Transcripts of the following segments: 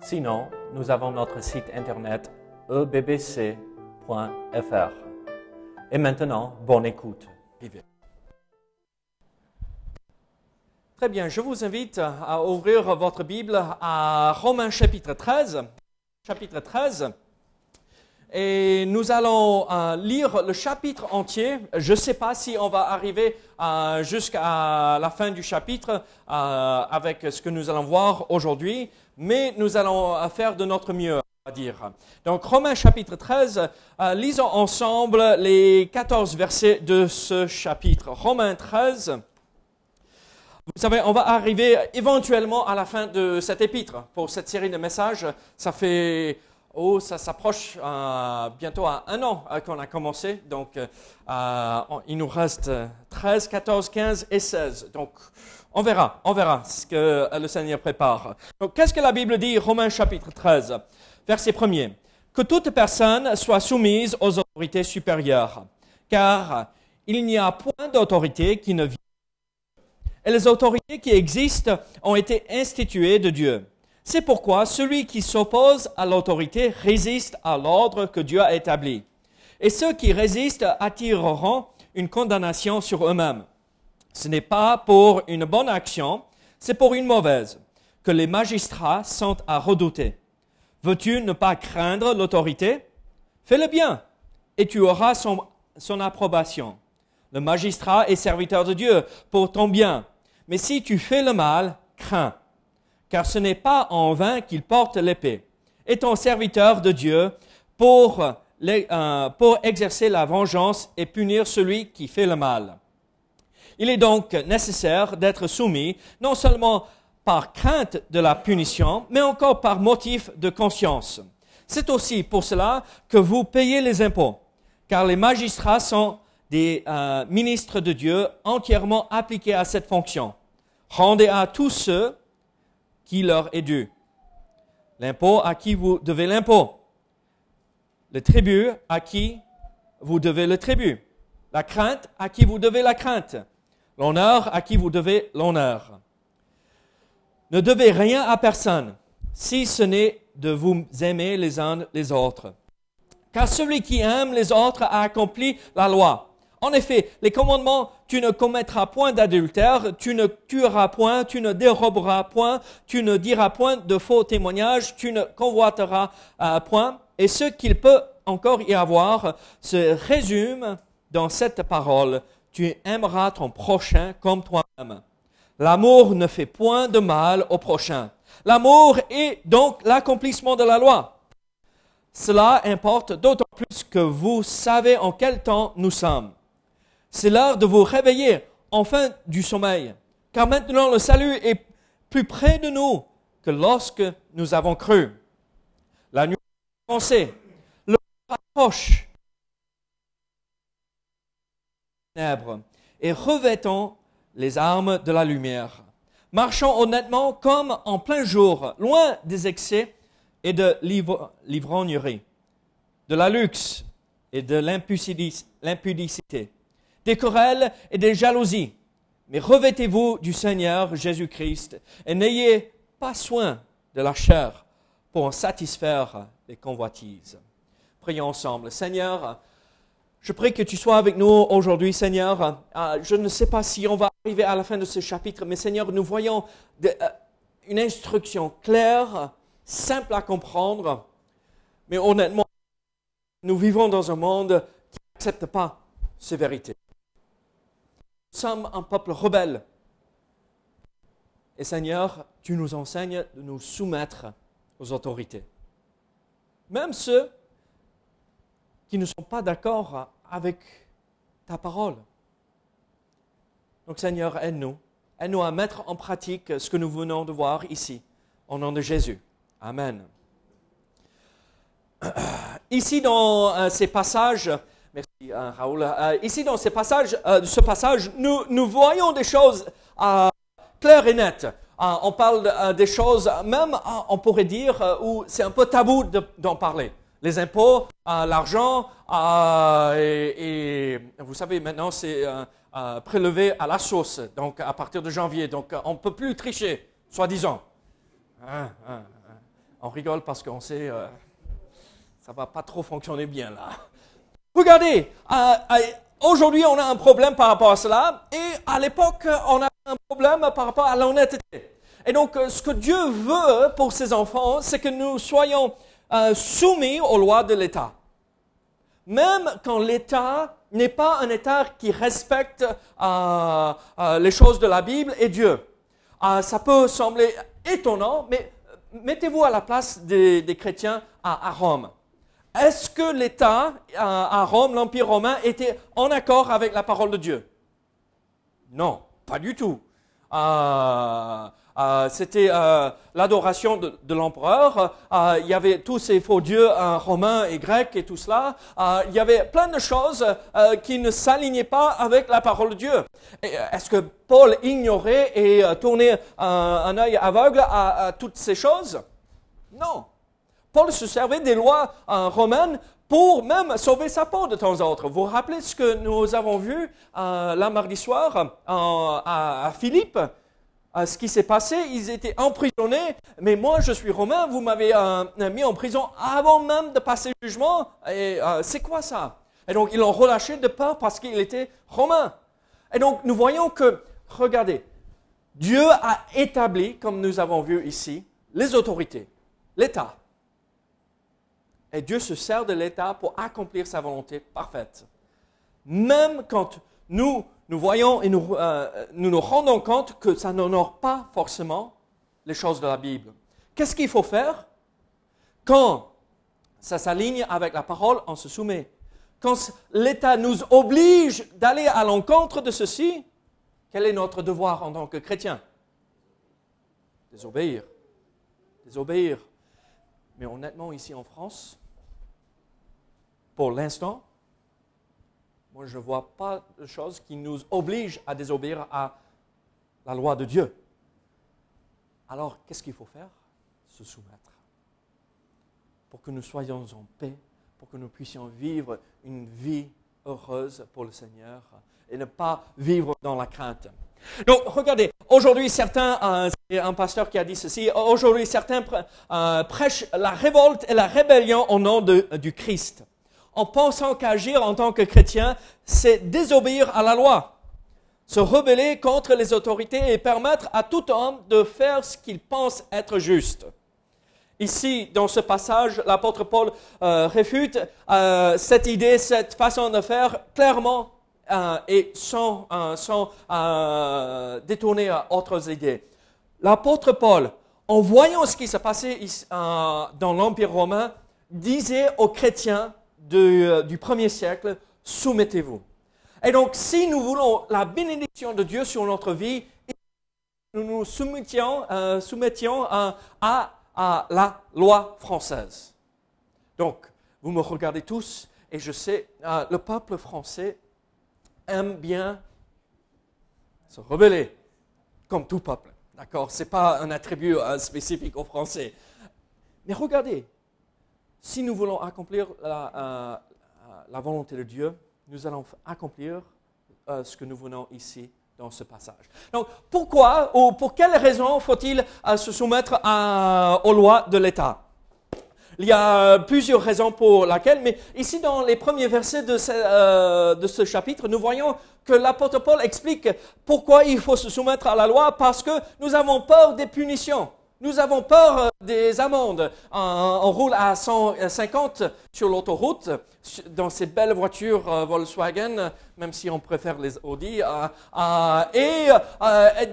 Sinon, nous avons notre site internet ebbc.fr. Et maintenant, bonne écoute. Très bien, je vous invite à ouvrir votre Bible à Romains chapitre 13. Chapitre 13. Et nous allons euh, lire le chapitre entier. Je ne sais pas si on va arriver euh, jusqu'à la fin du chapitre euh, avec ce que nous allons voir aujourd'hui, mais nous allons faire de notre mieux, à dire. Donc, Romains chapitre 13, lisons ensemble les 14 versets de ce chapitre. Romains 13. Vous savez, on va arriver éventuellement à la fin de cet épître pour cette série de messages. Ça fait Oh, ça s'approche euh, bientôt à un an euh, qu'on a commencé. Donc, euh, il nous reste 13, 14, 15 et 16. Donc, on verra, on verra ce que le Seigneur prépare. Donc, qu'est-ce que la Bible dit, Romains chapitre 13, verset 1er Que toute personne soit soumise aux autorités supérieures, car il n'y a point d'autorité qui ne vient. Et les autorités qui existent ont été instituées de Dieu. C'est pourquoi celui qui s'oppose à l'autorité résiste à l'ordre que Dieu a établi. Et ceux qui résistent attireront une condamnation sur eux-mêmes. Ce n'est pas pour une bonne action, c'est pour une mauvaise, que les magistrats sont à redouter. Veux-tu ne pas craindre l'autorité? Fais le bien, et tu auras son, son approbation. Le magistrat est serviteur de Dieu pour ton bien. Mais si tu fais le mal, crains car ce n'est pas en vain qu'il porte l'épée. Ton serviteur de Dieu pour, euh, pour exercer la vengeance et punir celui qui fait le mal. Il est donc nécessaire d'être soumis non seulement par crainte de la punition, mais encore par motif de conscience. C'est aussi pour cela que vous payez les impôts, car les magistrats sont des euh, ministres de Dieu entièrement appliqués à cette fonction. Rendez à tous ceux qui leur est dû. L'impôt à qui vous devez l'impôt. Le tribut à qui vous devez le tribut. La crainte à qui vous devez la crainte. L'honneur à qui vous devez l'honneur. Ne devez rien à personne, si ce n'est de vous aimer les uns les autres. Car celui qui aime les autres a accompli la loi. En effet, les commandements, tu ne commettras point d'adultère, tu ne tueras point, tu ne déroberas point, tu ne diras point de faux témoignages, tu ne convoiteras euh, point. Et ce qu'il peut encore y avoir se résume dans cette parole, tu aimeras ton prochain comme toi-même. L'amour ne fait point de mal au prochain. L'amour est donc l'accomplissement de la loi. Cela importe d'autant plus que vous savez en quel temps nous sommes. C'est l'heure de vous réveiller enfin du sommeil, car maintenant le salut est plus près de nous que lorsque nous avons cru. La nuit a commencé, le approche et revêtons les armes de la lumière. Marchons honnêtement comme en plein jour, loin des excès et de l'ivrognerie, de la luxe et de l'impudicité des querelles et des jalousies. Mais revêtez-vous du Seigneur Jésus-Christ et n'ayez pas soin de la chair pour en satisfaire les convoitises. Prions ensemble. Seigneur, je prie que tu sois avec nous aujourd'hui, Seigneur. Ah, je ne sais pas si on va arriver à la fin de ce chapitre, mais Seigneur, nous voyons euh, une instruction claire, simple à comprendre, mais honnêtement, nous vivons dans un monde qui n'accepte pas ces vérités sommes un peuple rebelle. Et Seigneur, tu nous enseignes de nous soumettre aux autorités. Même ceux qui ne sont pas d'accord avec ta parole. Donc Seigneur, aide-nous. Aide-nous à mettre en pratique ce que nous venons de voir ici, au nom de Jésus. Amen. Ici, dans euh, ces passages, merci euh, Raoul, euh, ici dans ces passages, ce passage, nous, nous voyons des choses claires et nettes. on parle des choses, même on pourrait dire, où c'est un peu tabou d'en parler. Les impôts, l'argent, et, vous savez, maintenant c'est prélevé à la sauce, donc à partir de janvier. Donc on ne peut plus tricher, soi-disant. Hein, hein, hein. On rigole parce qu'on sait ça va pas trop fonctionner bien là. Regardez, euh, euh, aujourd'hui on a un problème par rapport à cela, et à l'époque on a un problème par rapport à l'honnêteté. Et donc euh, ce que Dieu veut pour ses enfants, c'est que nous soyons soumis aux lois de l'État. Même quand l'État n'est pas un État qui respecte les choses de la Bible et Dieu. ça peut sembler étonnant, mais mettez-vous à la place des, chrétiens à Rome. Est-ce que l'État à Rome, l'Empire romain, était en accord avec la parole de Dieu? Non, pas du tout. Euh, euh, c'était euh, l'adoration de, l'empereur. il y avait tous ces faux dieux romains et grecs et tout cela. il y avait plein de choses qui ne s'alignaient pas avec la parole de Dieu. Est-ce que Paul ignorait et tournait un œil aveugle à toutes ces choses? Non. Paul se servait des lois euh, romaines pour même sauver sa peau de temps en temps. Vous vous rappelez ce que nous avons vu euh, la mardi soir euh, à, Philippe? Ce qui s'est passé, ils étaient emprisonnés, mais moi je suis romain, vous m'avez mis en prison avant même de passer le jugement, et c'est quoi ça? Et donc ils l'ont relâché de peur parce qu'il était romain. Et donc nous voyons que, regardez, Dieu a établi, comme nous avons vu ici, les autorités, l'État. Et Dieu se sert de l'État pour accomplir sa volonté parfaite. Même quand nous, nous voyons et nous, euh, nous nous rendons compte que ça n'honore pas forcément les choses de la Bible. Qu'est-ce qu'il faut faire Quand ça s'aligne avec la parole, on se soumet? Quand l'État nous oblige d'aller à l'encontre de ceci, quel est notre devoir en tant que chrétien? Désobéir. Désobéir. Mais honnêtement, ici en France, pour l'instant, moi je ne vois pas de choses qui nous obligent à désobéir à la loi de Dieu. Alors, qu'est-ce qu'il faut faire? Se soumettre. Pour que nous soyons en paix, pour que nous puissions vivre une vie heureuse pour le Seigneur et ne pas vivre dans la crainte. Donc, regardez, aujourd'hui, certains, euh, c'est un pasteur qui a dit ceci, aujourd'hui, certains euh, prêchent la révolte et la rébellion au nom de, du Christ, en pensant qu'agir en tant que chrétien, c'est désobéir à la loi, se rebeller contre les autorités et permettre à tout homme de faire ce qu'il pense être juste. Ici, dans ce passage, l'apôtre Paul euh, réfute cette idée, cette façon de faire clairement euh, et sans, euh, euh, détourner à autres idées. L'apôtre Paul, en voyant ce qui se passait dans l'Empire romain, disait aux chrétiens du premier siècle, soumettez-vous. Et donc, si nous voulons la bénédiction de Dieu sur notre vie, nous nous soumettions, à, la loi française. Donc, vous me regardez tous, et je sais, le peuple français aime bien se rebeller, comme tout peuple. D'accord? Ce n'est pas un attribut euh, spécifique aux Français. Mais regardez, si nous voulons accomplir la, euh, volonté de Dieu, nous allons accomplir euh, ce que nous venons ici dans ce passage. Donc, pourquoi ou pour quelles raisons faut-il se soumettre aux lois de l'État? Il y a plusieurs raisons pour lesquelles, mais ici dans les premiers versets de ce, euh, de ce chapitre, nous voyons que l'apôtre Paul explique pourquoi il faut se soumettre à la loi, parce que nous avons peur des punitions. Nous avons peur euh, des amendes. On, roule à 150 sur l'autoroute dans ces belles voitures euh, Volkswagen, même si on préfère les Audi. et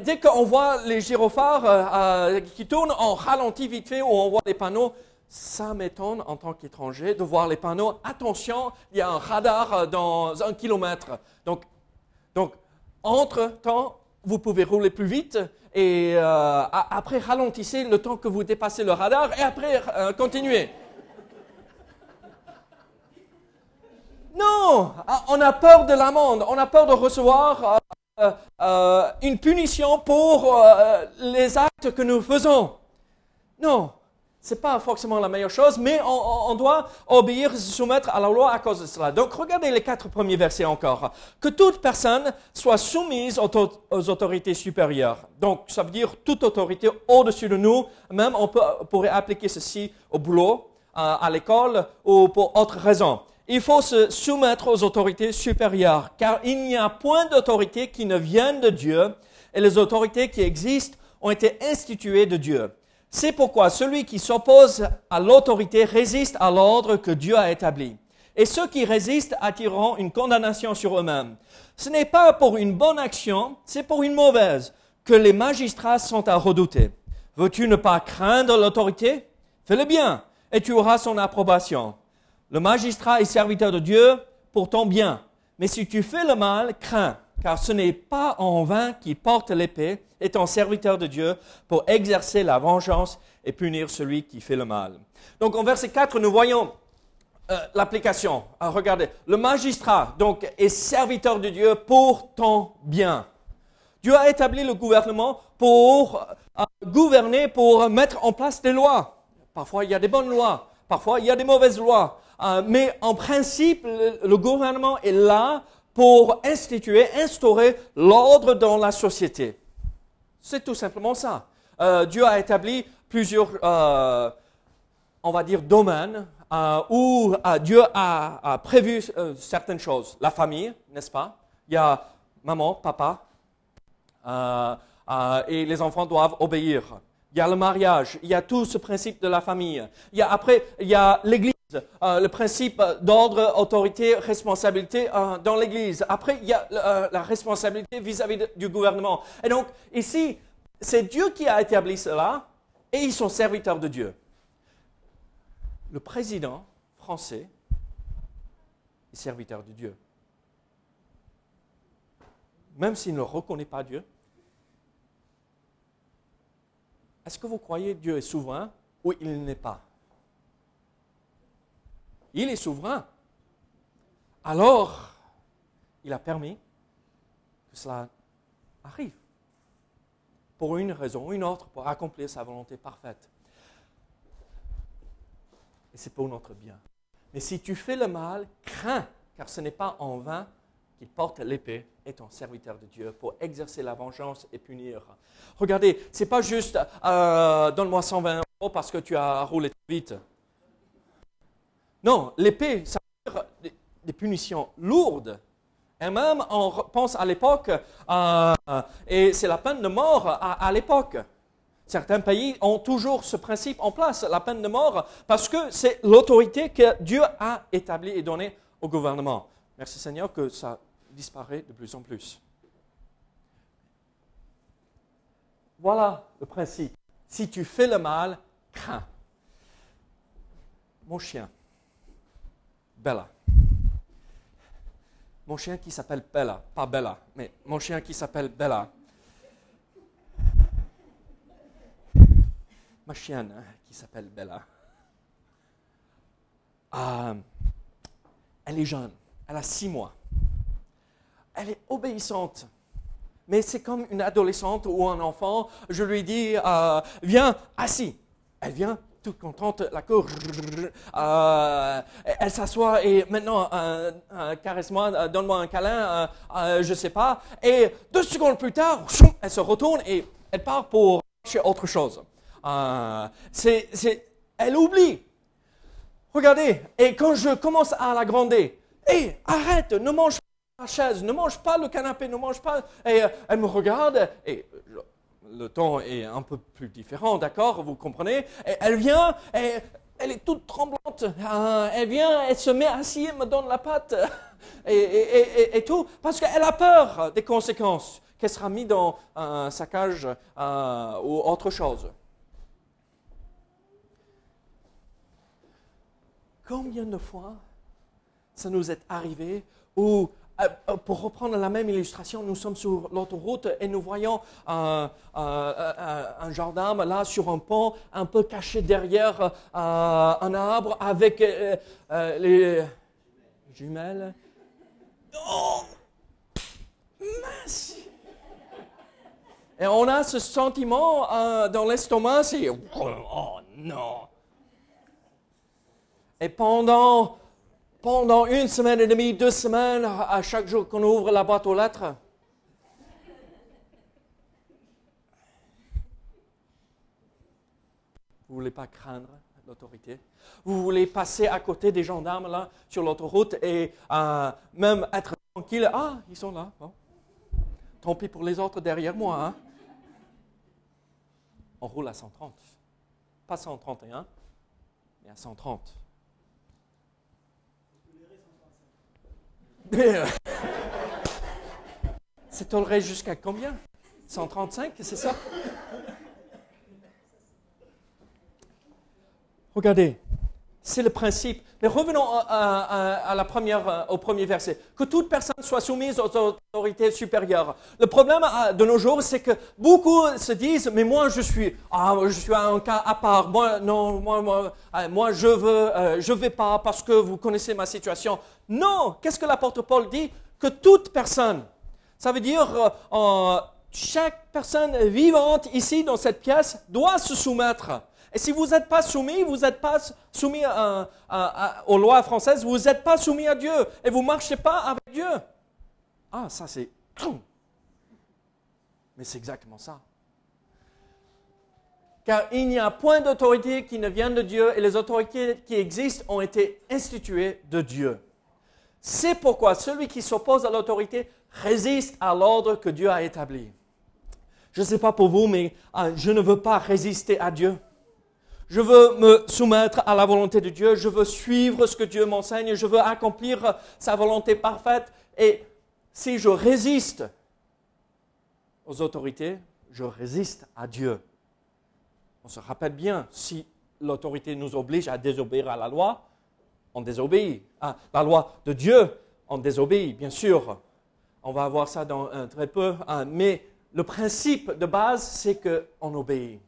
dès qu'on voit les gyrophares qui tournent, on ralentit vite fait ou on voit les panneaux ça m'étonne en tant qu'étranger de voir les panneaux. Attention, il y a un radar dans un kilomètre. Donc, donc entre-temps, vous pouvez rouler plus vite et euh, après ralentissez le temps que vous dépassez le radar et après euh, continuez. Non, ah, on a peur de l'amende, on a peur de recevoir une punition pour les actes que nous faisons. Non, n'est pas forcément la meilleure chose, mais on, doit obéir, se soumettre à la loi à cause de cela. Donc regardez les quatre premiers versets encore. Que toute personne soit soumise aux, autorités supérieures. Donc ça veut dire toute autorité au-dessus de nous. Même on, pourrait appliquer ceci au boulot, à, à l'école ou pour autre raison. Il faut se soumettre aux autorités supérieures, car il n'y a point d'autorité qui ne vienne de Dieu, et les autorités qui existent ont été instituées de Dieu. C'est pourquoi celui qui s'oppose à l'autorité résiste à l'ordre que Dieu a établi. Et ceux qui résistent attireront une condamnation sur eux-mêmes. Ce n'est pas pour une bonne action, c'est pour une mauvaise que les magistrats sont à redouter. Veux-tu ne pas craindre l'autorité? Fais-le bien, et tu auras son approbation. Le magistrat est serviteur de Dieu pour ton bien. Mais si tu fais le mal, crains, car ce n'est pas en vain qu'il porte l'épée, étant serviteur de Dieu pour exercer la vengeance et punir celui qui fait le mal. Donc en verset 4, nous voyons euh, l'application. Ah, regardez, le magistrat donc est serviteur de Dieu pour ton bien. Dieu a établi le gouvernement pour euh, gouverner, pour mettre en place des lois. Parfois il y a des bonnes lois, parfois il y a des mauvaises lois. Euh, mais en principe, le gouvernement est là pour instituer, instaurer l'ordre dans la société. C'est tout simplement ça. Euh, Dieu a établi plusieurs, euh, on va dire, domaines euh, où Dieu a, prévu certaines choses. La famille, n'est-ce pas? Il y a maman, papa, et les enfants doivent obéir. Il y a le mariage, il y a tout ce principe de la famille. Il y a, après, il y a l'Église. Le principe d'ordre, autorité, responsabilité dans l'Église. Après, il y a la responsabilité vis-à-vis du gouvernement. Et donc, ici, c'est Dieu qui a établi cela et ils sont serviteurs de Dieu. Le président français est serviteur de Dieu. Même s'il ne reconnaît pas Dieu. Est-ce que vous croyez que Dieu est souverain ou il n'est pas? Il est souverain. Alors, il a permis que cela arrive pour une raison ou une autre, pour accomplir sa volonté parfaite. Et c'est pour notre bien. Mais si tu fais le mal, crains, car ce n'est pas en vain qu'il porte l'épée et ton serviteur de Dieu pour exercer la vengeance et punir. Regardez, ce n'est pas juste euh, donne-moi 120 euros parce que tu as roulé vite. Non, l'épée, ça veut dire des punitions lourdes et même, on pense à l'époque, euh, et c'est la peine de mort à, l'époque. Certains pays ont toujours ce principe en place, la peine de mort, parce que c'est l'autorité que Dieu a établie et donnée au gouvernement. Merci Seigneur que ça disparaît de plus en plus. Voilà le principe. Si tu fais le mal, crains. Mon chien, Bella, mon chien qui s'appelle Bella, pas Bella, mais mon chien qui s'appelle Bella. Ma chienne hein, qui s'appelle Bella. Ah, elle est jeune, elle a six mois. Elle est obéissante. Mais c'est comme une adolescente ou un enfant. Je lui dis, euh, viens, assis. Elle vient toute contente, la cour, euh, elle s'assoit et maintenant, euh, euh, caresse-moi, donne-moi un câlin, je sais pas. Et deux secondes plus tard, elle se retourne et elle part pour chercher autre chose. c'est, elle oublie. Regardez, et quand je commence à la gronder, hé, arrête, ne mange pas la chaise, ne mange pas le canapé, ne mange pas. Et elle me regarde et le ton est un peu plus différent, d'accord Vous comprenez? Elle vient, et, elle est toute tremblante. Euh, elle vient, elle se met assise, me donne la patte et, tout, parce qu'elle a peur des conséquences, qu'elle sera mise dans un saccage euh, ou autre chose. Combien de fois ça nous est arrivé où pour reprendre la même illustration, nous sommes sur l'autoroute et nous voyons un, gendarme là sur un pont, un peu caché derrière un arbre avec les jumelles. Oh, mince! Et on a ce sentiment dans l'estomac, c'est oh non. Et pendant pendant une semaine et demie, deux semaines, à chaque jour qu'on ouvre la boîte aux lettres. Vous ne voulez pas craindre l'autorité? Vous voulez passer à côté des gendarmes là sur l'autoroute et euh, même être tranquille? Ah, ils sont là. Tant pis pour les autres derrière moi. Hein. On roule à 130. Pas 131, mais à 130. C'est toléré jusqu'à combien? 135, c'est ça? Regardez, c'est le principe. Mais revenons à, la première, euh, au premier verset. Que toute personne soit soumise aux autorités supérieures. Le problème euh, de nos jours, c'est que beaucoup se disent, mais moi je suis, ah, je suis un cas à part. Moi, non, moi, moi, euh, moi je veux, je vais pas parce que vous connaissez ma situation. Non, qu'est-ce que l'apôtre Paul dit? Que toute personne. Ça veut dire, chaque personne vivante ici dans cette pièce doit se soumettre. Et si vous n'êtes pas soumis, vous n'êtes pas soumis aux lois françaises, vous n'êtes pas soumis à Dieu et vous ne marchez pas avec Dieu. Ah, ça c'est... Mais c'est exactement ça. Car il n'y a point d'autorité qui ne vient de Dieu et les autorités qui existent ont été instituées de Dieu. C'est pourquoi celui qui s'oppose à l'autorité résiste à l'ordre que Dieu a établi. Je ne sais pas pour vous, mais je ne veux pas résister à Dieu. Je veux me soumettre à la volonté de Dieu, je veux suivre ce que Dieu m'enseigne, je veux accomplir sa volonté parfaite. Et si je résiste aux autorités, je résiste à Dieu. On se rappelle bien, si l'autorité nous oblige à désobéir à la loi, on désobéit. À la loi de Dieu, on désobéit, bien sûr. On va voir ça dans un très peu. Hein. Mais le principe de base, c'est qu'on obéit.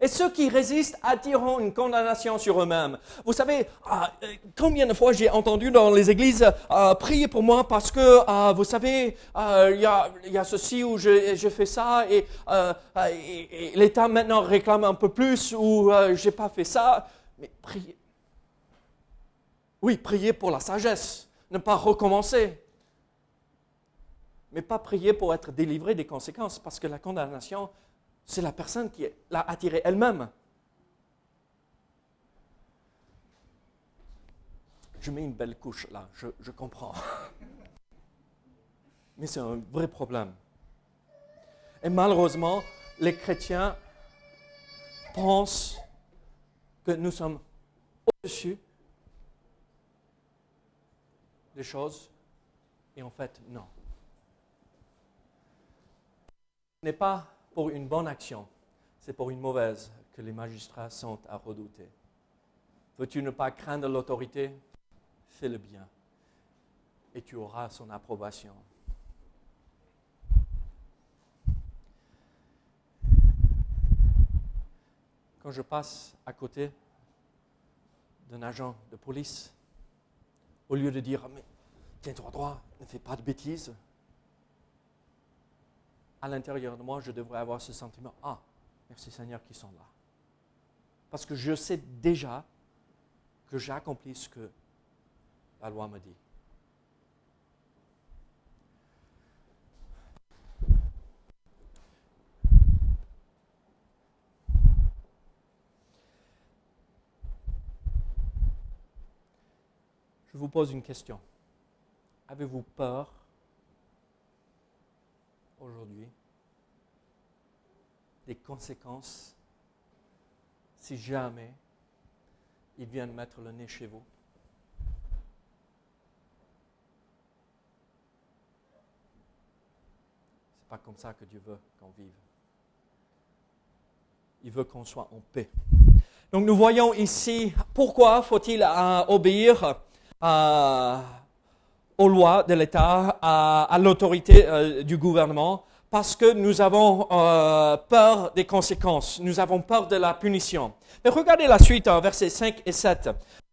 Et ceux qui résistent attireront une condamnation sur eux-mêmes. Vous savez, ah, euh, combien de fois j'ai entendu dans les églises euh, prier pour moi parce que, euh, vous savez, il y, a, ceci ou je, fais ça et, l'État maintenant réclame un peu plus ou j'ai pas fait ça. Mais priez. Oui, priez pour la sagesse, ne pas recommencer. Mais pas prier pour être délivré des conséquences parce que la condamnation, c'est la personne qui l'a attirée elle-même. Je mets une belle couche là, je, comprends. Mais c'est un vrai problème. Et malheureusement, les chrétiens pensent que nous sommes au-dessus des choses, et en fait, non. Ce n'est pas pour une bonne action, c'est pour une mauvaise que les magistrats sont à redouter. Veux-tu ne pas craindre l'autorité? Fais le bien et tu auras son approbation. Quand je passe à côté d'un agent de police, au lieu de dire Mais tiens-toi droit, ne fais pas de bêtises, à l'intérieur de moi, je devrais avoir ce sentiment, ah, merci Seigneur qui sont là. Parce que je sais déjà que j'ai accompli ce que la loi me dit. Je vous pose une question. Avez-vous peur aujourd'hui des conséquences si jamais ils viennent mettre le nez chez vous. C'est pas comme ça que Dieu veut qu'on vive. Il veut qu'on soit en paix. Donc nous voyons ici pourquoi faut-il euh, obéir à aux lois de l'État, à, l'autorité euh, du gouvernement, parce que nous avons euh, peur des conséquences, nous avons peur de la punition. Mais regardez la suite, versets 5 et 7,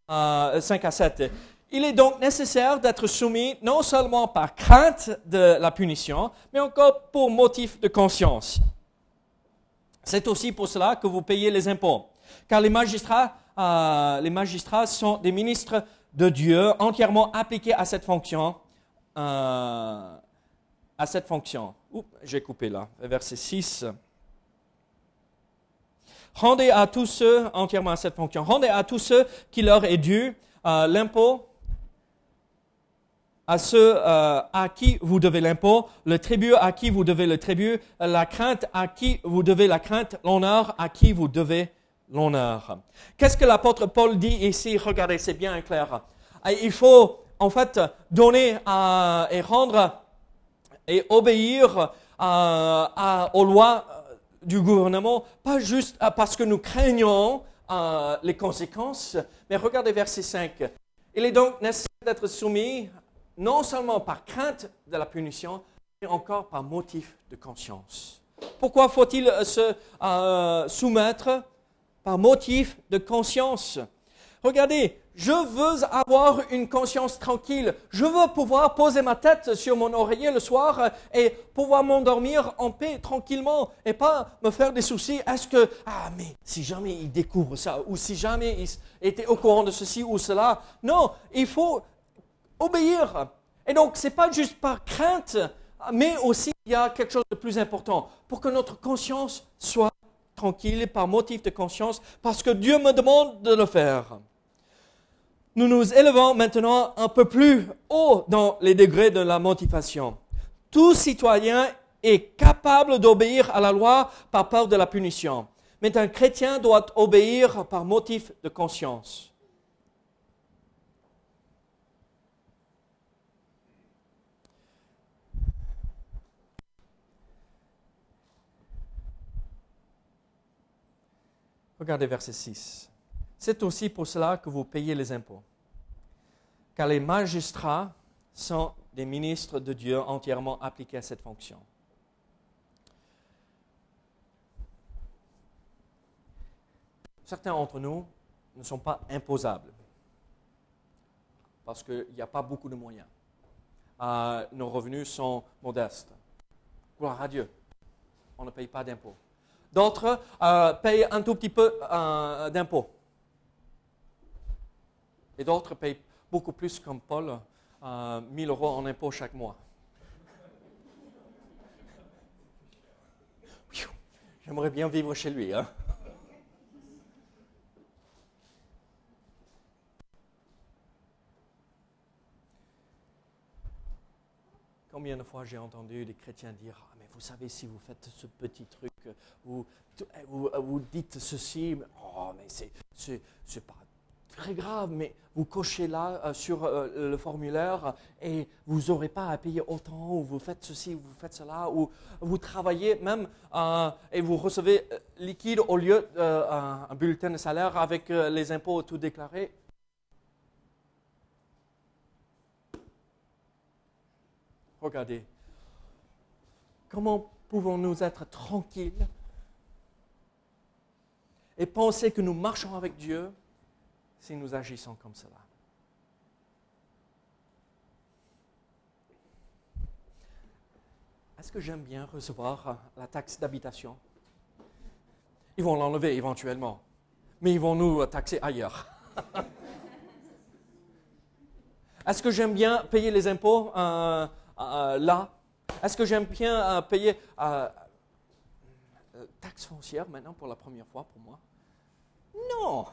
5 à 7. Il est donc nécessaire d'être soumis non seulement par crainte de la punition, mais encore pour motif de conscience. C'est aussi pour cela que vous payez les impôts, car les magistrats, euh, les magistrats sont des ministres de Dieu entièrement appliqués à cette fonction. Euh, à cette fonction. J'ai coupé là, verset 6. Rendez à tous ceux, entièrement à cette fonction, rendez à tous ceux qui leur est dû euh, l'impôt à ceux à qui vous devez l'impôt, le tribut à qui vous devez le tribut, la crainte à qui vous devez la crainte, l'honneur à qui vous devez l'honneur. Qu'est-ce que l'apôtre Paul dit ici? Regardez, c'est bien clair. Euh, il faut en fait donner euh, et rendre et obéir aux lois du gouvernement, pas juste parce que nous craignons les conséquences, mais regardez verset 5. Il est donc nécessaire d'être soumis non seulement par crainte de la punition, mais encore par motif de conscience. Pourquoi faut-il euh, se euh, soumettre par motif de conscience Regardez, je veux avoir une conscience tranquille. Je veux pouvoir poser ma tête sur mon oreiller le soir et pouvoir m'endormir en paix tranquillement et pas me faire des soucis. Est-ce que, ah, mais si jamais il découvre ça ou si jamais il était au courant de ceci ou cela. Non, il faut obéir. Et donc, ce n'est pas juste par crainte, mais aussi il y a quelque chose de plus important, pour que notre conscience soit tranquille par motif de conscience, parce que Dieu me demande de le faire. Nous nous élevons maintenant un peu plus haut dans les degrés de la motivation. Tout citoyen est capable d'obéir à la loi par peur de la punition, mais un chrétien doit obéir par motif de conscience. Regardez verset 6. C'est aussi pour cela que vous payez les impôts. Car les magistrats sont des ministres de Dieu entièrement appliqués à cette fonction. Certains d'entre nous ne sont pas imposables parce qu'il n'y a pas beaucoup de moyens. Euh, nos revenus sont modestes. Gloire à Dieu. On ne paye pas d'impôts. D'autres euh, payent un tout petit peu euh, d'impôts. Et d'autres payent beaucoup plus, comme Paul, euh, 1000 euros en impôts chaque mois. J'aimerais bien vivre chez lui. Hein? Combien de fois j'ai entendu des chrétiens dire ah, mais vous savez, si vous faites ce petit truc, vous, vous, dites ceci, oh, mais c'est, pas très grave, mais vous cochez là euh, sur euh, le formulaire et vous n'aurez pas à payer autant, ou vous faites ceci, vous faites cela, ou vous travaillez même euh, et vous recevez liquide au lieu d'un bulletin de salaire avec les impôts tout déclarés. Regardez, comment pouvons-nous être tranquilles et penser que nous marchons avec Dieu si nous agissons comme cela? Est-ce que j'aime bien recevoir la taxe d'habitation? Ils vont l'enlever éventuellement, mais ils vont nous taxer ailleurs. Est-ce que j'aime bien payer les impôts euh, euh, là? Est-ce que j'aime bien euh, payer euh, taxe foncière maintenant pour la première fois pour moi? Non.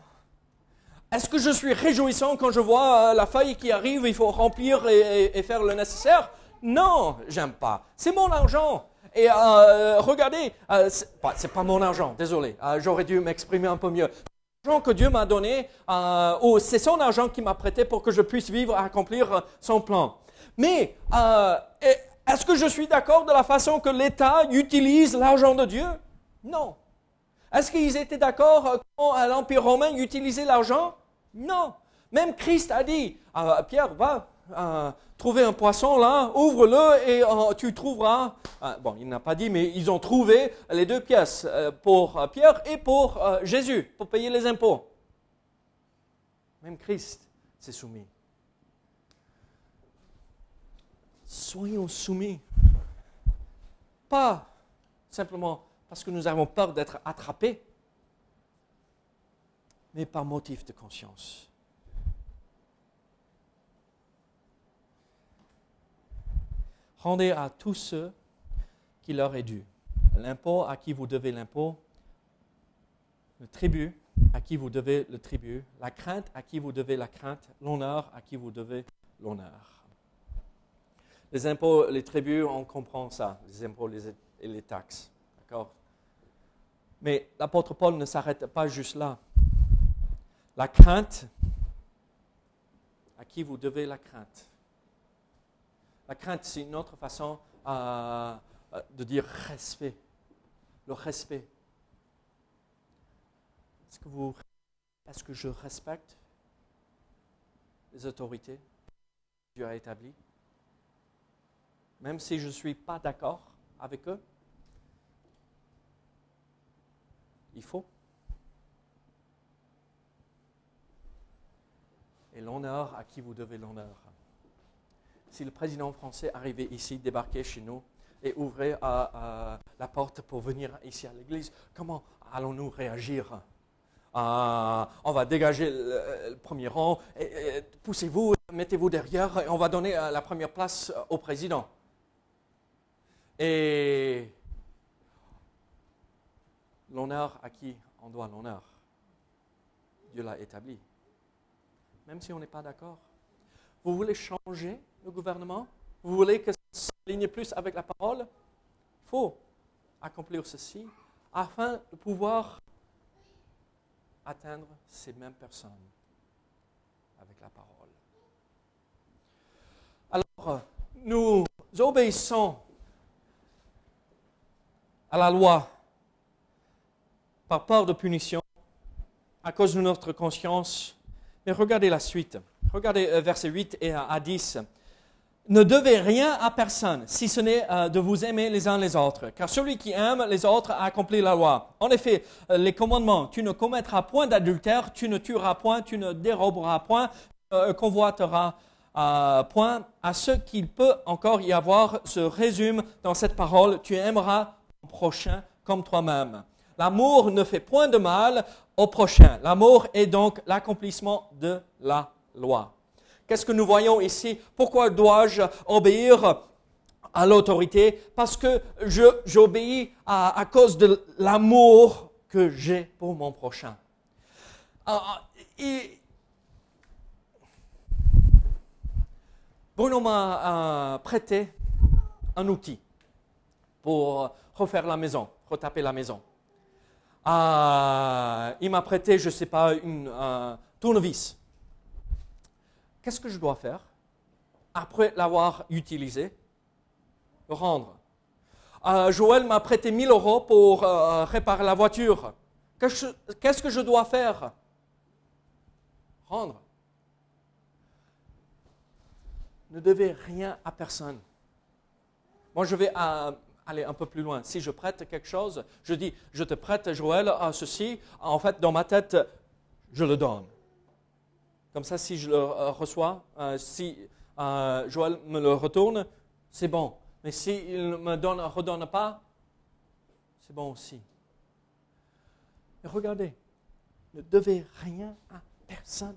Est-ce que je suis réjouissant quand je vois la feuille qui arrive, il faut remplir et, faire le nécessaire? Non, j'aime pas. C'est mon argent. Et regardez, c'est pas, pas, mon argent, désolé, j'aurais dû m'exprimer un peu mieux. L'argent que Dieu m'a donné, ou c'est son argent qui m'a prêté pour que je puisse vivre, accomplir son plan. Mais euh, est-ce que je suis d'accord de la façon que l'État utilise l'argent de Dieu? Non. Est-ce qu'ils étaient d'accord quand l'Empire romain utilisait l'argent? Non. Même Christ a dit, ah, Pierre, va, euh, trouver un poisson là, ouvre-le et euh, tu trouveras. Euh, bon, il n'a pas dit, mais ils ont trouvé les deux pièces pour Pierre et pour Jésus, pour payer les impôts. Même Christ s'est soumis. Soyons soumis. Pas simplement parce que nous avons peur d'être attrapés, mais par motif de conscience. Rendez à tous ceux qui leur est dû. L'impôt à qui vous devez l'impôt, le tribut à qui vous devez le tribut, la crainte à qui vous devez la crainte, l'honneur à qui vous devez l'honneur. Les impôts, les tributs, on comprend ça, les impôts et les taxes. Mais l'apôtre Paul ne s'arrête pas juste là. La crainte, à qui vous devez la crainte? La crainte, c'est une autre façon euh, euh, de dire respect. Le respect. Est-ce que, vous, est-ce que je respecte les autorités que Dieu a établies? Même si je ne suis pas d'accord avec eux Il faut. Et l'honneur à qui vous devez l'honneur si le président français arrivait ici, débarquait chez nous et ouvrait euh, euh, la porte pour venir ici à l'église, comment allons-nous réagir? Euh, On va dégager le, premier rang, poussez-vous, mettez-vous derrière et on va donner la première place au président. Et l'honneur à qui on doit l'honneur Dieu l'a établi. Même si on n'est pas d'accord. Vous voulez changer le gouvernement? Vous voulez que ça s'aligne plus avec la parole? Il faut accomplir ceci afin de pouvoir atteindre ces mêmes personnes avec la parole. Alors, nous obéissons à la loi par peur de punition à cause de notre conscience. Mais regardez la suite. Regardez euh, versets 8 et à 10 ne devez rien à personne, si ce n'est euh, de vous aimer les uns les autres. Car celui qui aime les autres a accompli la loi. En effet, euh, les commandements, tu ne commettras point d'adultère, tu ne tueras point, tu ne déroberas point, tu ne convoiteras point. À ce qu'il peut encore y avoir se résume dans cette parole, tu aimeras prochain comme toi-même. L'amour ne fait point de mal au prochain. L'amour est donc l'accomplissement de la loi. Qu'est-ce que nous voyons ici? Pourquoi dois-je obéir à l'autorité? Parce que j'obéis à, cause de l'amour que j'ai pour mon prochain. Ah, Bruno m'a euh, prêté un outil pour refaire la maison, retaper la maison. Euh, il m'a prêté, je ne sais pas, une tournevis qu'est-ce que je dois faire après l'avoir utilisé? Rendre. Euh, Joël m'a prêté 1000 euros pour euh, réparer la voiture. Qu'est-ce que je dois faire? Rendre. Ne devez rien à personne. Moi, je vais euh, aller un peu plus loin. Si je prête quelque chose, je dis, je te prête, Joël, à ceci. En fait, dans ma tête, je le donne. Comme ça, si je le euh, reçois, euh, si euh, Joël me le retourne, c'est bon. Mais s'il ne me donne, redonne pas, c'est bon aussi. Mais regardez, ne devez rien à personne.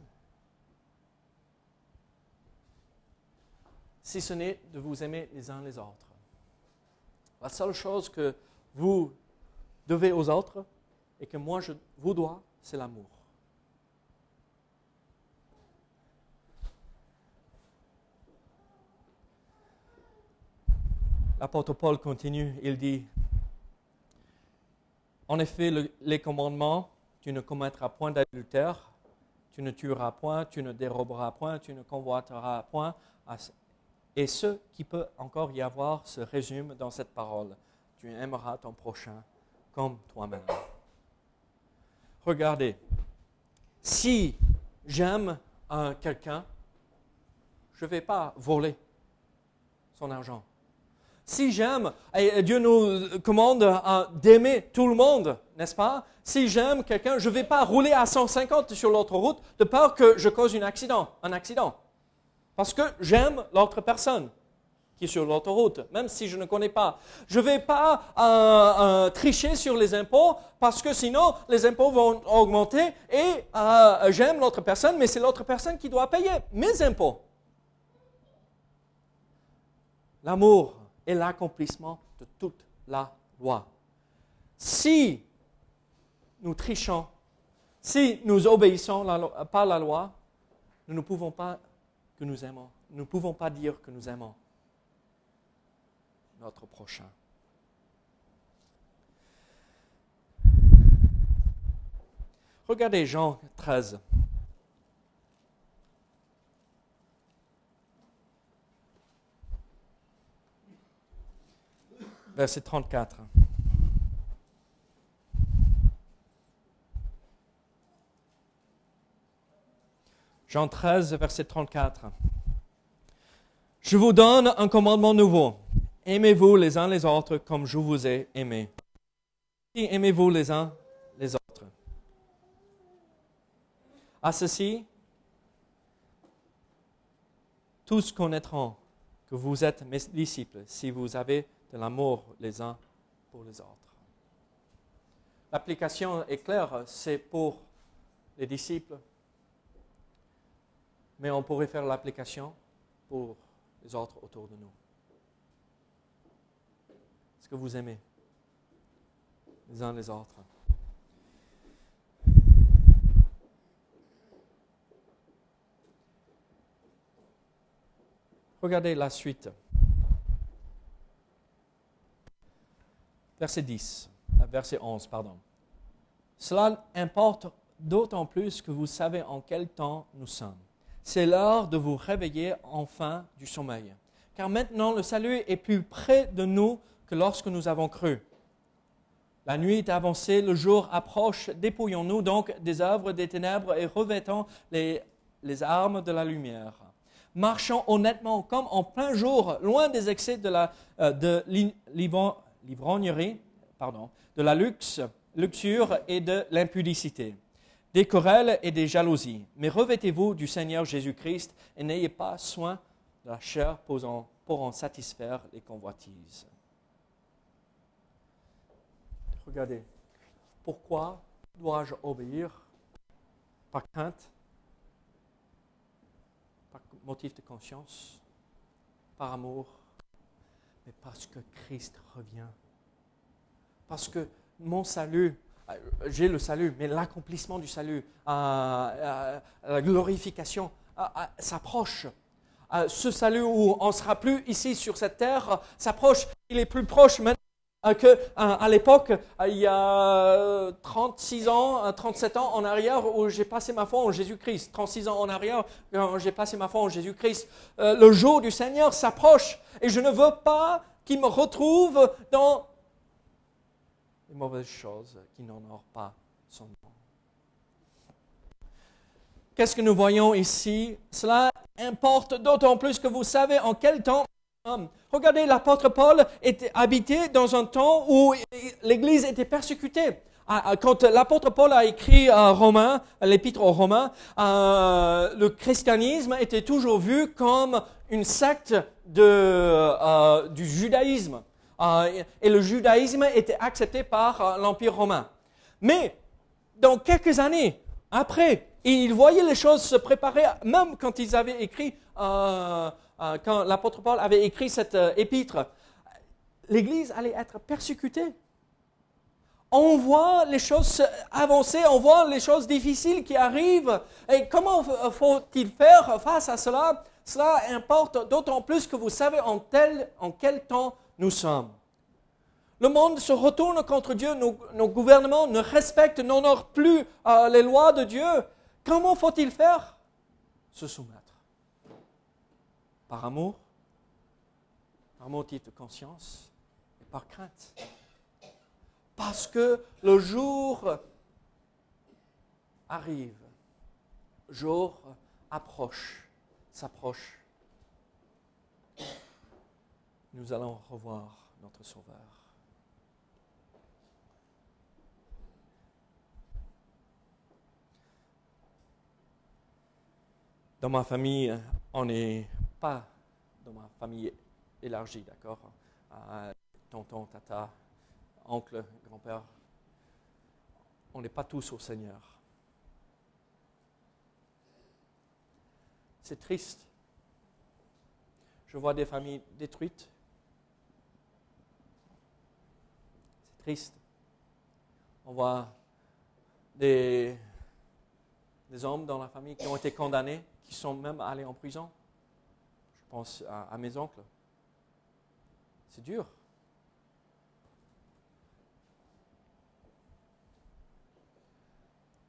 Si ce n'est de vous aimer les uns les autres. La seule chose que vous devez aux autres et que moi je vous dois, c'est l'amour. l'apôtre Paul continue, il dit, en effet, les commandements, tu ne commettras point d'adultère, tu ne tueras point, tu ne déroberas point, tu ne convoiteras point. Et ce qui peut encore y avoir se résume dans cette parole. Tu aimeras ton prochain comme toi-même. Regardez, si j'aime quelqu'un, je ne vais pas voler son argent. Si j'aime, et Dieu nous commande d'aimer tout le monde, n'est-ce pas? Si j'aime quelqu'un, je ne vais pas rouler à 150 sur l'autre route de peur que je cause un accident, un accident. Parce que j'aime l'autre personne qui est sur l'autoroute, même si je ne connais pas. Je ne vais pas euh, euh, tricher sur les impôts parce que sinon les impôts vont augmenter et j'aime l'autre personne, mais c'est l'autre personne qui doit payer mes impôts. L'amour est l'accomplissement de toute la loi. Si nous trichons, si nous obéissons pas à la loi, nous ne pouvons pas que nous aimons. Nous ne pouvons pas dire que nous aimons notre prochain. Regardez Jean 13. verset 34. Jean 13, verset 34. Je vous donne un commandement nouveau. Aimez-vous les uns les autres comme je vous ai aimé. Aimez-vous les uns les autres? À ceci, tous connaîtront que vous êtes mes disciples si vous avez de l'amour les uns pour les autres. L'application est claire, c'est pour les disciples, mais on pourrait faire l'application pour les autres autour de nous. Est-ce que vous aimez les uns les autres? Regardez la suite. verset 10, euh, verset 11, pardon. Cela importe d'autant plus que vous savez en quel temps nous sommes. C'est l'heure de vous réveiller enfin du sommeil. Car maintenant le salut est plus près de nous que lorsque nous avons cru. La nuit est avancée, le jour approche, dépouillons-nous donc des œuvres des ténèbres et revêtons les, armes de la lumière. Marchons honnêtement comme en plein jour, loin des excès de la, euh, de l'ivrognerie, pardon, de la luxe, luxure et de l'impudicité, des querelles et des jalousies. Mais revêtez-vous du Seigneur Jésus-Christ et n'ayez pas soin de la chair pour en, satisfaire les convoitises. Regardez, pourquoi dois-je obéir? Par crainte, par motif de conscience, par amour? Mais parce que Christ revient. Parce que mon salut, j'ai le salut, mais l'accomplissement du salut, euh, euh, la glorification s'approche. ce salut où on ne sera plus ici sur cette terre s'approche. Il est plus proche maintenant qu'à l'époque, il y a 36 ans, 37 ans en arrière, où j'ai passé ma foi en Jésus-Christ. 36 ans en arrière, j'ai passé ma foi en Jésus-Christ. Le jour du Seigneur s'approche et je ne veux pas qu'il me retrouve dans les mauvaises qui n'honorent pas son nom. Qu'est-ce que nous voyons ici? Cela importe d'autant plus que vous savez en quel temps Regardez, l'apôtre Paul était habité dans un temps où l'Église était persécutée. Ah, ah, quand l'apôtre Paul a écrit à Romains, l'épître aux Romains, euh, le christianisme était toujours vu comme une secte de, euh, du judaïsme. Euh, et le judaïsme était accepté par l'Empire romain. Mais dans quelques années après, ils voyaient les choses se préparer, même quand ils avaient écrit, quand l'apôtre Paul avait écrit cette épître, l'Église allait être persécutée on voit les choses avancer, on voit les choses difficiles qui arrivent. Et comment faut-il faire face à cela? Cela importe d'autant plus que vous savez en, tel, en quel temps nous sommes. Le monde se retourne contre Dieu, nos, gouvernements ne respectent, n'honorent plus euh, les lois de Dieu. Comment faut-il faire? Se soumettre. Par amour, par motif de conscience et par crainte. Parce que le jour arrive, jour approche, s'approche. Nous allons revoir notre Sauveur. Dans ma famille, on n'est pas dans ma famille élargie, d'accord? Euh, Tonton, tata, oncle, grand-père. On n'est pas tous au Seigneur. C'est triste. Je vois des familles détruites. On voit des, des hommes dans la famille qui ont été condamnés, qui sont même allés en prison. Je pense à mes oncles. C'est dur.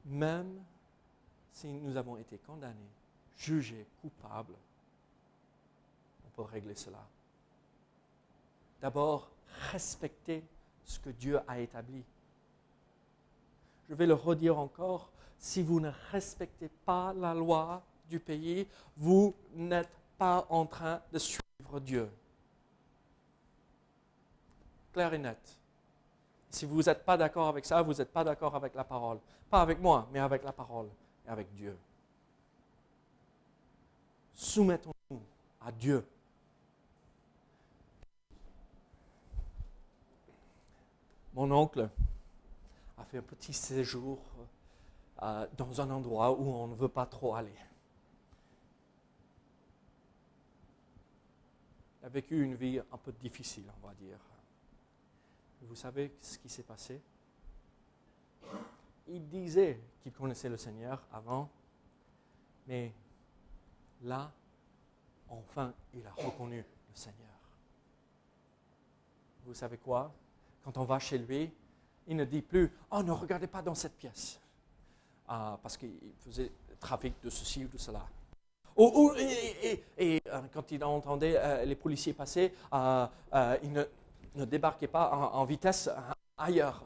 Même si nous avons été condamnés, jugés, coupables, on peut régler cela. D'abord, respecter ce que Dieu a établi. Je vais le redire encore, si vous ne respectez pas la loi du pays, vous n'êtes pas en train de suivre Dieu. Clair et net. Si vous n'êtes pas d'accord avec ça, vous n'êtes pas d'accord avec la parole. Pas avec moi, mais avec la parole et avec Dieu. Soumettons-nous à Dieu. Mon oncle a fait un petit séjour euh, dans un endroit où on ne veut pas trop aller. Il a vécu une vie un peu difficile, on va dire. Vous savez ce qui s'est passé? Il disait qu'il connaissait le Seigneur avant, mais là, enfin, il a reconnu le Seigneur. Vous savez quoi? Quand on va chez lui, il ne dit plus Oh, ne regardez pas dans cette pièce. Ah, parce qu'il faisait trafic de ceci ou de cela. et, euh, quand il entendait euh, les policiers passer, euh, il ne, ne débarquait pas en, vitesse ailleurs.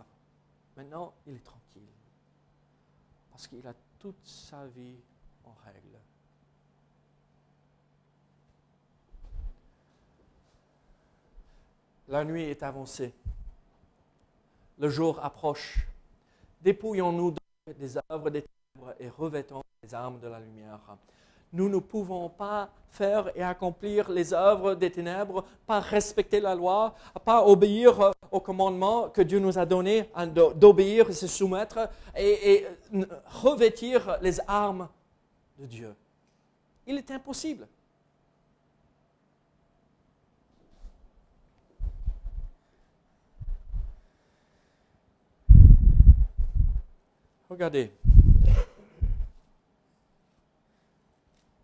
Maintenant, il est tranquille. Parce qu'il a toute sa vie en règle. La nuit est avancée. Le jour approche. Dépouillons-nous des œuvres des ténèbres et revêtons les armes de la lumière nous ne pouvons pas faire et accomplir les œuvres des ténèbres, pas respecter la loi, pas obéir euh, au commandement que Dieu nous a donné hein, d'obéir se soumettre et, revêtir les armes de Dieu. Il est impossible. Regardez,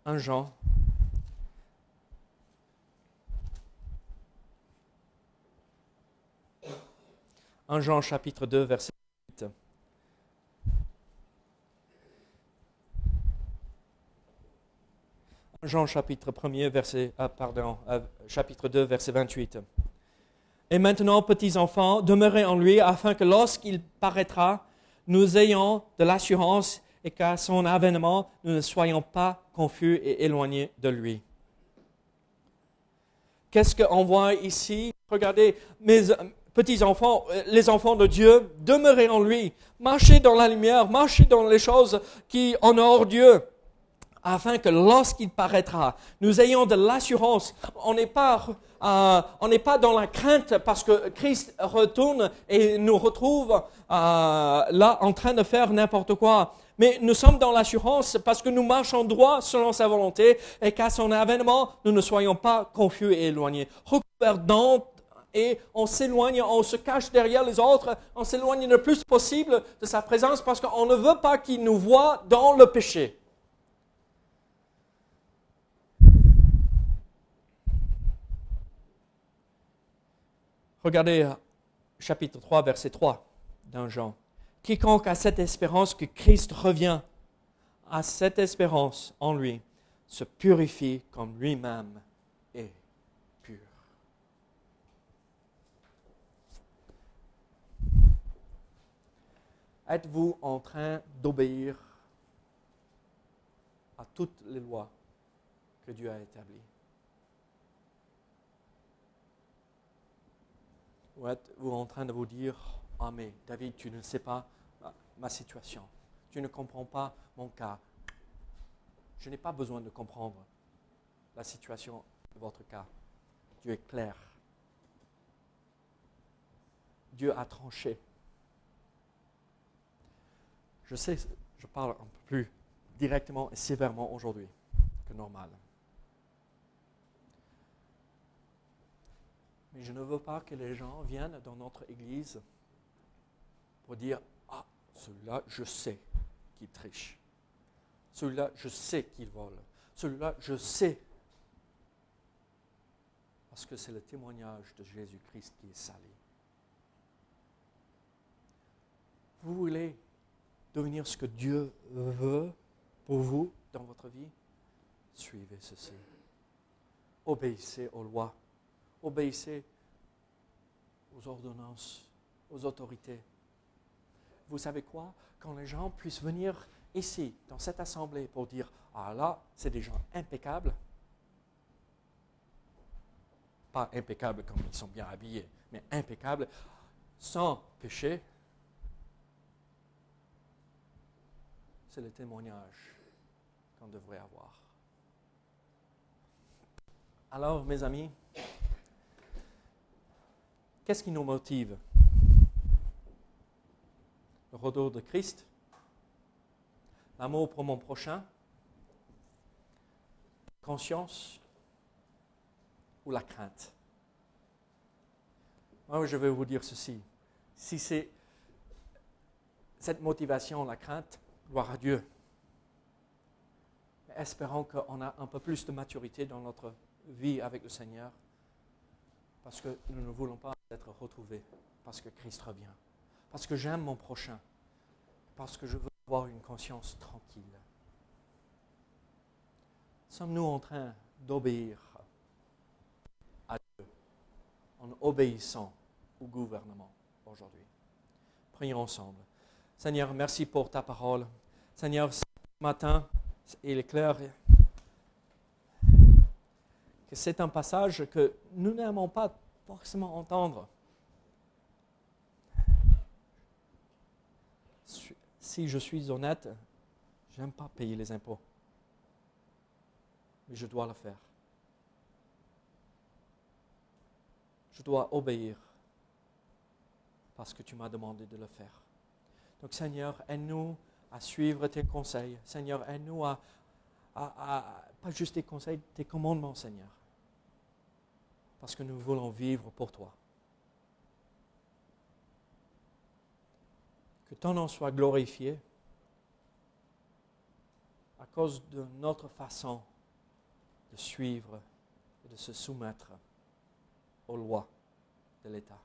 1 Jean. Un Jean chapitre 2 verset 8. Jean chapitre 1 verset ah, pardon, euh, chapitre 2 verset 28. Et maintenant, petits enfants, demeurez en lui afin que lorsqu'il paraîtra, nous ayons de l'assurance et qu'à son avènement, nous ne soyons pas confus et éloignés de lui. Qu'est-ce qu'on voit ici? Regardez, mes petits enfants, euh, les enfants de Dieu, demeurez en lui, marchez dans la lumière, marchez dans les choses qui honorent Dieu, afin que lorsqu'il paraîtra, nous ayons de l'assurance. On n'est pas, euh, pas dans la crainte parce que Christ retourne et nous retrouve euh, là en train de faire n'importe quoi mais nous sommes dans l'assurance parce que nous marchons droit selon sa volonté et qu'à son avènement, nous ne soyons pas confus et éloignés. Recouverts et on s'éloigne, on se cache derrière les autres, on s'éloigne le plus possible de sa présence parce qu'on ne veut pas qu'il nous voie dans le péché. Regardez chapitre 3, verset 3 d'un Jean. Quiconque a cette espérance que Christ revient, a cette espérance en lui, se purifie comme lui-même est pur. Êtes-vous en train d'obéir à toutes les lois que Dieu a établies? Ou êtes-vous en train de vous dire, ah mais David, tu ne sais pas ma, ma situation. Tu ne comprends pas mon cas. Je n'ai pas besoin de comprendre la situation de votre cas. Dieu est clair. Dieu a tranché. Je sais, je parle un peu plus directement et sévèrement aujourd'hui que normal. Mais je ne veux pas que les gens viennent dans notre église pour dire Ah, celui-là, je sais qu'il triche. Celui-là, je sais qu'il vole. Celui-là, je sais. Parce que c'est le témoignage de Jésus-Christ qui est sali. Vous voulez devenir ce que Dieu veut pour vous dans votre vie? Suivez ceci. Obéissez aux lois. Obéissez aux ordonnances, aux autorités. Vous savez quoi? Quand les gens puissent venir ici, dans cette assemblée, pour dire Ah là, c'est des gens impeccables. Pas impeccables comme ils sont bien habillés, mais impeccables, sans péché. C'est le témoignage qu'on devrait avoir. Alors, mes amis, qu'est-ce qui nous motive? Le retour de Christ. L'amour pour mon prochain. Conscience. Ou la crainte. Moi, je vais vous dire ceci. Si c'est cette motivation, la crainte, gloire à Dieu. Espérons qu'on a un peu plus de maturité dans notre vie avec le Seigneur, parce que nous ne voulons pas être retrouvés, parce que Christ revient, parce que j'aime mon prochain, parce que je veux avoir une conscience tranquille. Sommes-nous en train d'obéir à Dieu en obéissant au gouvernement aujourd'hui? Prions ensemble. Seigneur, merci pour ta parole. Seigneur, ce matin, il est clair que c'est un passage que nous n'aimons pas forcément entendre. Si je suis honnête, je n'aime pas payer les impôts. Mais je dois le faire. Je dois obéir parce que tu m'as demandé de le faire. Donc Seigneur, aide-nous à suivre tes conseils. Seigneur, aide-nous à, pas juste tes conseils, tes commandements, Seigneur parce que nous voulons vivre pour toi. Que ton nom soit glorifié à cause de notre façon de suivre et de se soumettre aux lois de l'État.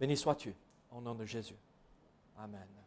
Béni sois-tu, au nom de Jésus. Amen.